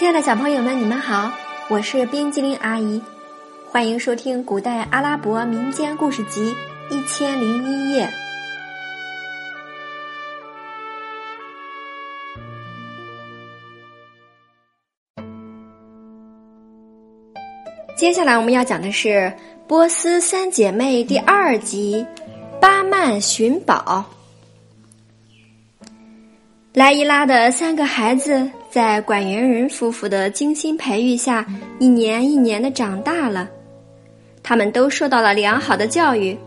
亲爱的小朋友们，你们好，我是冰激凌阿姨，欢迎收听古代阿拉伯民间故事集《一千零一夜》。接下来我们要讲的是《波斯三姐妹》第二集《巴曼寻宝》。莱伊拉的三个孩子在管园人夫妇的精心培育下，一年一年的长大了。他们都受到了良好的教育，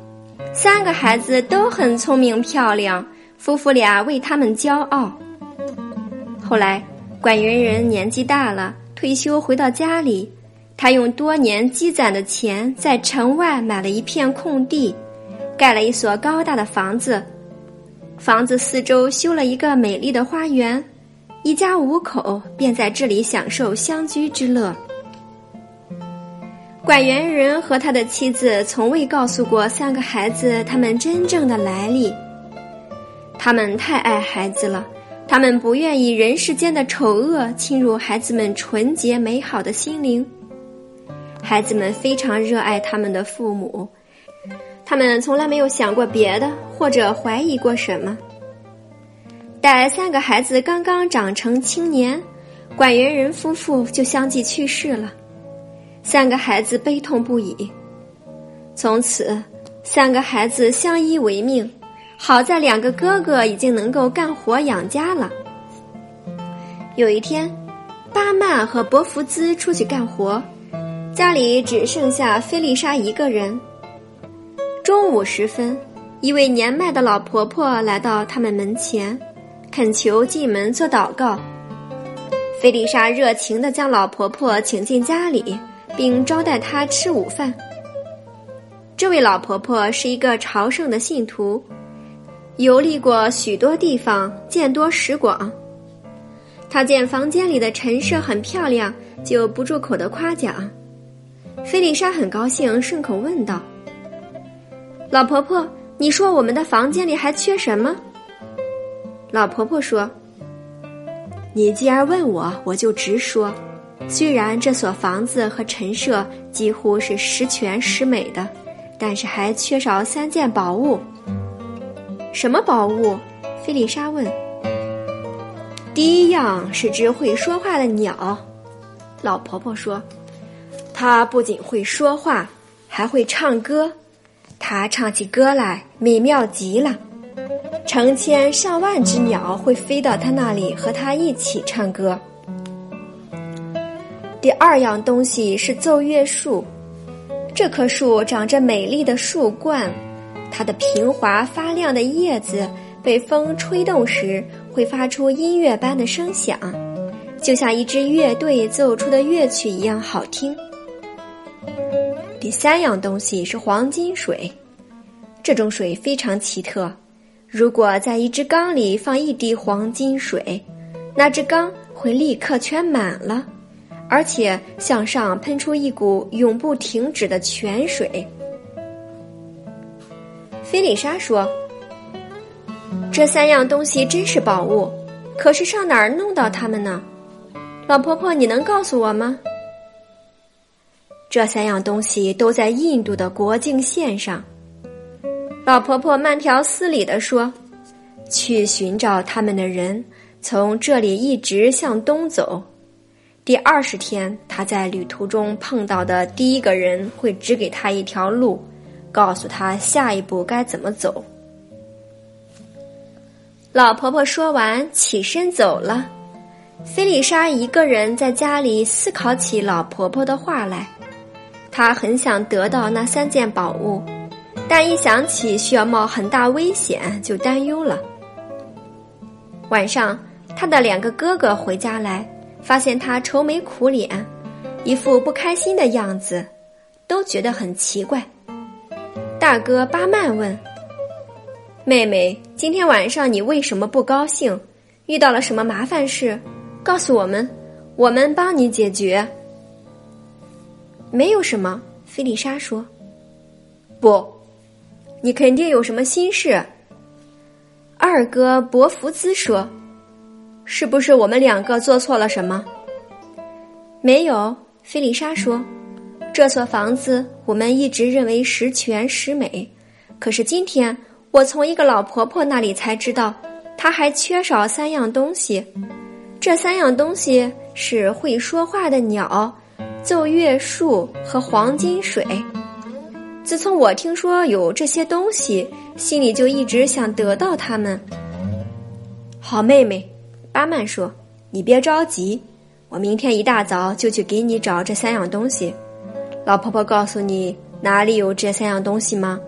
三个孩子都很聪明漂亮，夫妇俩为他们骄傲。后来，管园人年纪大了，退休回到家里，他用多年积攒的钱在城外买了一片空地，盖了一所高大的房子。房子四周修了一个美丽的花园，一家五口便在这里享受乡居之乐。管园人和他的妻子从未告诉过三个孩子他们真正的来历。他们太爱孩子了，他们不愿意人世间的丑恶侵入孩子们纯洁美好的心灵。孩子们非常热爱他们的父母。他们从来没有想过别的，或者怀疑过什么。待三个孩子刚刚长成青年，管园人夫妇就相继去世了，三个孩子悲痛不已。从此，三个孩子相依为命。好在两个哥哥已经能够干活养家了。有一天，巴曼和博福兹出去干活，家里只剩下菲丽莎一个人。中午时分，一位年迈的老婆婆来到他们门前，恳求进门做祷告。菲丽莎热情地将老婆婆请进家里，并招待她吃午饭。这位老婆婆是一个朝圣的信徒，游历过许多地方，见多识广。她见房间里的陈设很漂亮，就不住口的夸奖。菲丽莎很高兴，顺口问道。老婆婆，你说我们的房间里还缺什么？老婆婆说：“你既然问我，我就直说。虽然这所房子和陈设几乎是十全十美的，但是还缺少三件宝物。什么宝物？”菲丽莎问。“第一样是只会说话的鸟。”老婆婆说：“它不仅会说话，还会唱歌。”它唱起歌来美妙极了，成千上万只鸟会飞到他那里和他一起唱歌。第二样东西是奏乐树，这棵树长着美丽的树冠，它的平滑发亮的叶子被风吹动时会发出音乐般的声响，就像一支乐队奏出的乐曲一样好听。第三样东西是黄金水，这种水非常奇特。如果在一只缸里放一滴黄金水，那只缸会立刻全满了，而且向上喷出一股永不停止的泉水。菲丽莎说：“这三样东西真是宝物，可是上哪儿弄到它们呢？老婆婆，你能告诉我吗？”这三样东西都在印度的国境线上。老婆婆慢条斯理地说：“去寻找他们的人，从这里一直向东走。第二十天，他在旅途中碰到的第一个人会指给他一条路，告诉他下一步该怎么走。”老婆婆说完，起身走了。菲丽莎一个人在家里思考起老婆婆的话来。她很想得到那三件宝物，但一想起需要冒很大危险，就担忧了。晚上，他的两个哥哥回家来，发现他愁眉苦脸，一副不开心的样子，都觉得很奇怪。大哥巴曼问：“妹妹，今天晚上你为什么不高兴？遇到了什么麻烦事？告诉我们，我们帮你解决。”没有什么，菲丽莎说：“不，你肯定有什么心事。”二哥伯福兹说：“是不是我们两个做错了什么？”没有，菲丽莎说：“这所房子我们一直认为十全十美，可是今天我从一个老婆婆那里才知道，她还缺少三样东西。这三样东西是会说话的鸟、奏乐树和黄金水。自从我听说有这些东西，心里就一直想得到它们。”好妹妹，巴曼说：“你别着急。”我明天一大早就去给你找这三样东西。老婆婆告诉你哪里有这三样东西吗？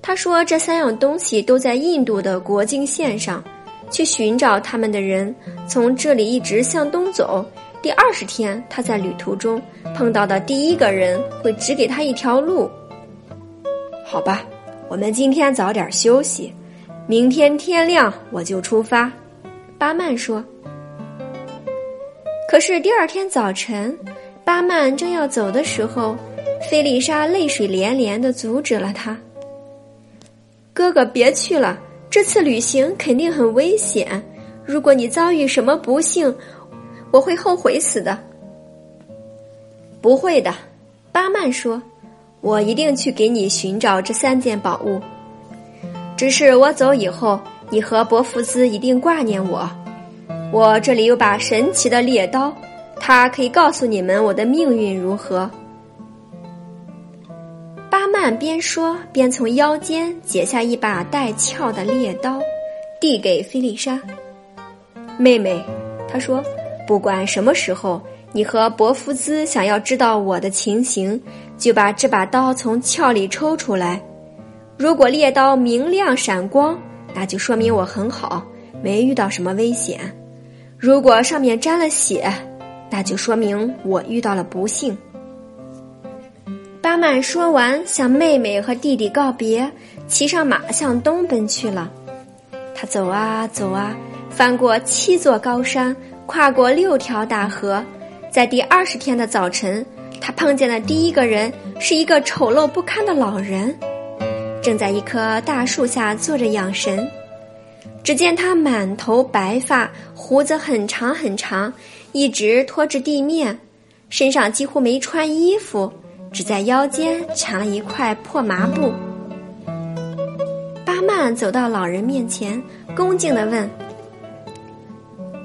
她说这三样东西都在印度的国境线上。去寻找他们的人从这里一直向东走。第二十天，他在旅途中碰到的第一个人会指给他一条路。好吧，我们今天早点休息，明天天亮我就出发。巴曼说。可是第二天早晨，巴曼正要走的时候，菲丽莎泪水连连的阻止了他。哥哥，别去了，这次旅行肯定很危险。如果你遭遇什么不幸，我会后悔死的。不会的，巴曼说：“我一定去给你寻找这三件宝物。只是我走以后，你和伯福兹一定挂念我。”我这里有把神奇的猎刀，它可以告诉你们我的命运如何。巴曼边说边从腰间解下一把带鞘的猎刀，递给菲丽莎。妹妹，他说，不管什么时候你和伯夫兹想要知道我的情形，就把这把刀从鞘里抽出来。如果猎刀明亮闪光，那就说明我很好，没遇到什么危险。如果上面沾了血，那就说明我遇到了不幸。巴曼说完，向妹妹和弟弟告别，骑上马向东奔去了。他走啊走啊，翻过七座高山，跨过六条大河，在第二十天的早晨，他碰见的第一个人是一个丑陋不堪的老人，正在一棵大树下坐着养神。只见他满头白发，胡子很长很长，一直拖至地面，身上几乎没穿衣服，只在腰间缠了一块破麻布。巴曼走到老人面前，恭敬地问：“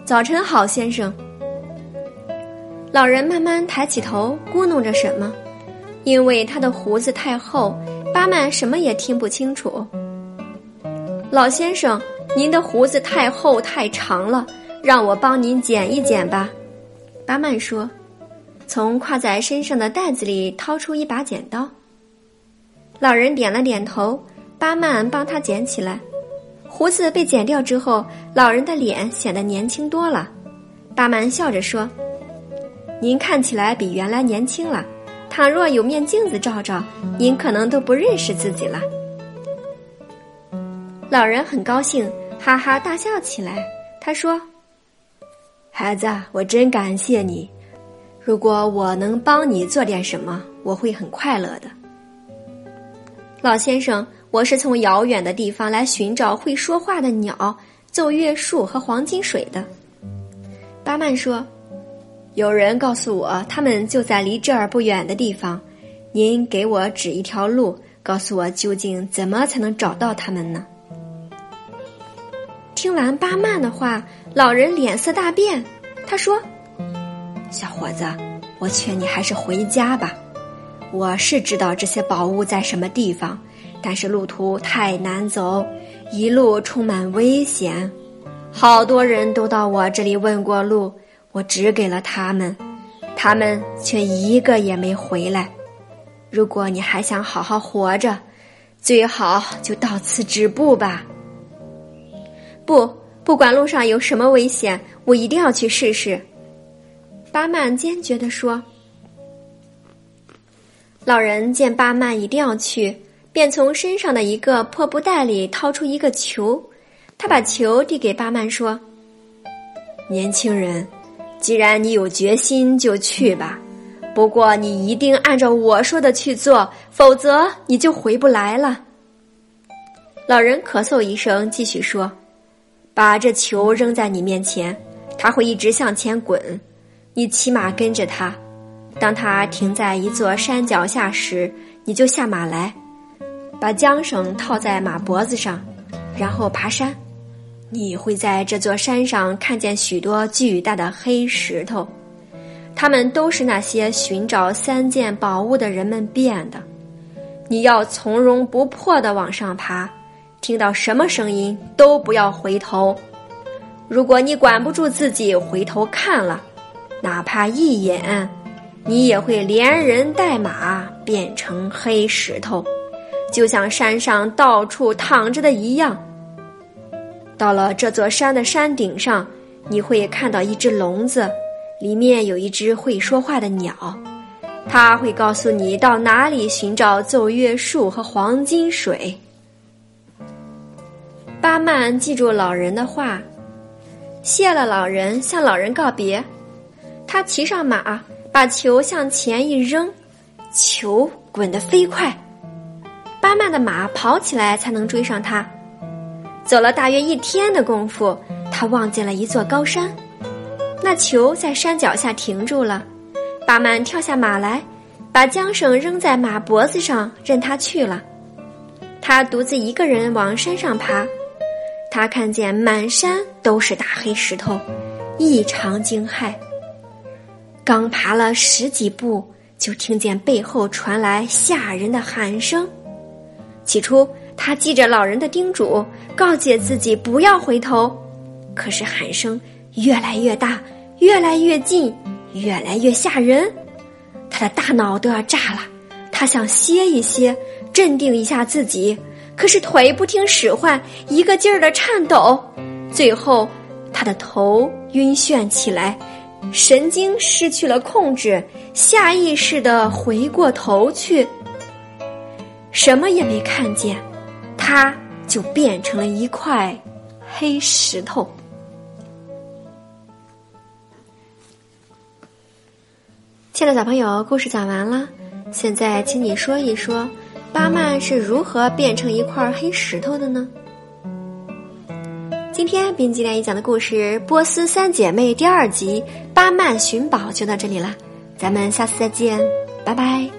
早晨好，先生。”老人慢慢抬起头，咕哝着什么，因为他的胡子太厚，巴曼什么也听不清楚。老先生。您的胡子太厚太长了，让我帮您剪一剪吧。”巴曼说，从挎在身上的袋子里掏出一把剪刀。老人点了点头，巴曼帮他剪起来。胡子被剪掉之后，老人的脸显得年轻多了。巴曼笑着说：“您看起来比原来年轻了。倘若有面镜子照照，您可能都不认识自己了。”老人很高兴，哈哈大笑起来。他说：“孩子，我真感谢你。如果我能帮你做点什么，我会很快乐的。”老先生，我是从遥远的地方来寻找会说话的鸟、奏乐树和黄金水的。巴曼说：“有人告诉我，他们就在离这儿不远的地方。您给我指一条路，告诉我究竟怎么才能找到他们呢？”听完巴曼的话，老人脸色大变。他说：“小伙子，我劝你还是回家吧。我是知道这些宝物在什么地方，但是路途太难走，一路充满危险。好多人都到我这里问过路，我指给了他们，他们却一个也没回来。如果你还想好好活着，最好就到此止步吧。”不，不管路上有什么危险，我一定要去试试。”巴曼坚决地说。老人见巴曼一定要去，便从身上的一个破布袋里掏出一个球，他把球递给巴曼说：“年轻人，既然你有决心，就去吧。不过你一定按照我说的去做，否则你就回不来了。”老人咳嗽一声，继续说。把这球扔在你面前，它会一直向前滚。你骑马跟着它。当他停在一座山脚下时，你就下马来，把缰绳套在马脖子上，然后爬山。你会在这座山上看见许多巨大的黑石头，它们都是那些寻找三件宝物的人们变的。你要从容不迫地往上爬，听到什么声音都不要回头。如果你管不住自己回头看了，哪怕一眼。你也会连人带马变成黑石头，就像山上到处躺着的一样。到了这座山的山顶上，你会看到一只笼子，里面有一只会说话的鸟，它会告诉你到哪里寻找奏乐树和黄金水。巴曼记住老人的话，谢了老人，向老人告别。他骑上马。把球向前一扔，球滚得飞快，巴曼的马跑起来才能追上他。走了大约一天的功夫，他望见了一座高山，那球在山脚下停住了。巴曼跳下马来，把缰绳扔在马脖子上，任他去了。他独自一个人往山上爬，他看见满山都是大黑石头，异常惊骇。刚爬了十几步，就听见背后传来吓人的喊声。起初，他记着老人的叮嘱，告诫自己不要回头。可是喊声越来越大，越来越近，越来越吓人。他的大脑都要炸了。他想歇一歇，镇定一下自己，可是腿不听使唤，一个劲儿的颤抖。最后，他的头晕眩起来。神经失去了控制，下意识的回过头去，什么也没看见，他就变成了一块黑石头。亲爱的小朋友，故事讲完了，现在请你说一说，巴曼是如何变成一块黑石头的呢？今天冰激凌讲的故事《波斯三姐妹》第二集《巴曼寻宝》就到这里了，咱们下次再见，拜拜。